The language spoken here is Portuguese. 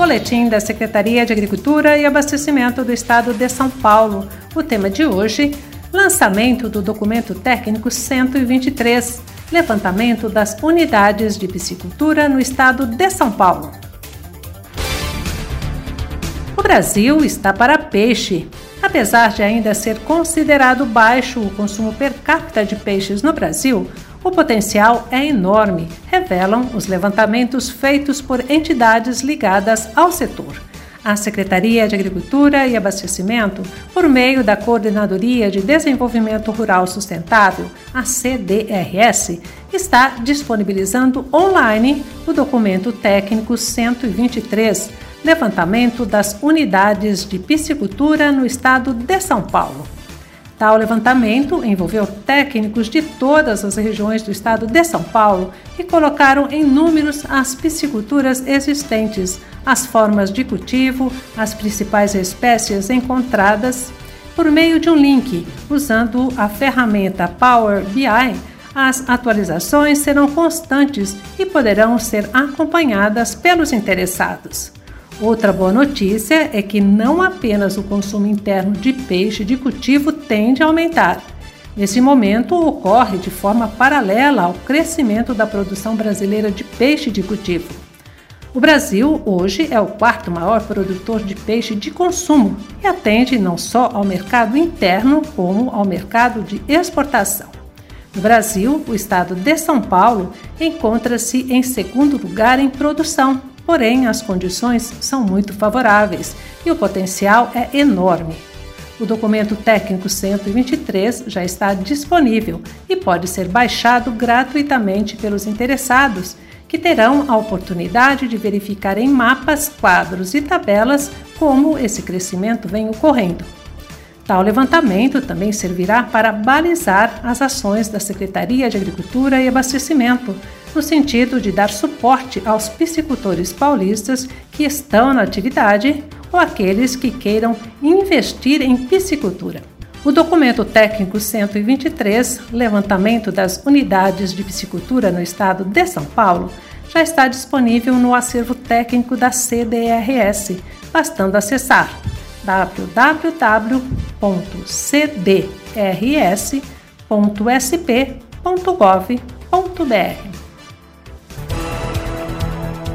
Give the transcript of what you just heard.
Boletim da Secretaria de Agricultura e Abastecimento do Estado de São Paulo. O tema de hoje: lançamento do documento técnico 123, levantamento das unidades de piscicultura no Estado de São Paulo. O Brasil está para peixe. Apesar de ainda ser considerado baixo o consumo per capita de peixes no Brasil, o potencial é enorme, revelam os levantamentos feitos por entidades ligadas ao setor. A Secretaria de Agricultura e Abastecimento, por meio da Coordenadoria de Desenvolvimento Rural Sustentável, a CDRS, está disponibilizando online o documento técnico 123, Levantamento das Unidades de Piscicultura no Estado de São Paulo. Tal levantamento envolveu técnicos de todas as regiões do estado de São Paulo que colocaram em números as pisciculturas existentes, as formas de cultivo, as principais espécies encontradas. Por meio de um link, usando a ferramenta Power BI, as atualizações serão constantes e poderão ser acompanhadas pelos interessados. Outra boa notícia é que não apenas o consumo interno de peixe de cultivo tende a aumentar. Nesse momento, ocorre de forma paralela ao crescimento da produção brasileira de peixe de cultivo. O Brasil, hoje, é o quarto maior produtor de peixe de consumo e atende não só ao mercado interno, como ao mercado de exportação. No Brasil, o estado de São Paulo encontra-se em segundo lugar em produção, porém as condições são muito favoráveis e o potencial é enorme. O documento técnico 123 já está disponível e pode ser baixado gratuitamente pelos interessados, que terão a oportunidade de verificar em mapas, quadros e tabelas como esse crescimento vem ocorrendo. Tal levantamento também servirá para balizar as ações da Secretaria de Agricultura e Abastecimento no sentido de dar suporte aos piscicultores paulistas que estão na atividade ou aqueles que queiram investir em piscicultura. O documento técnico 123, Levantamento das Unidades de Piscicultura no Estado de São Paulo, já está disponível no acervo técnico da CDRS, bastando acessar www.cdrs.sp.gov.br.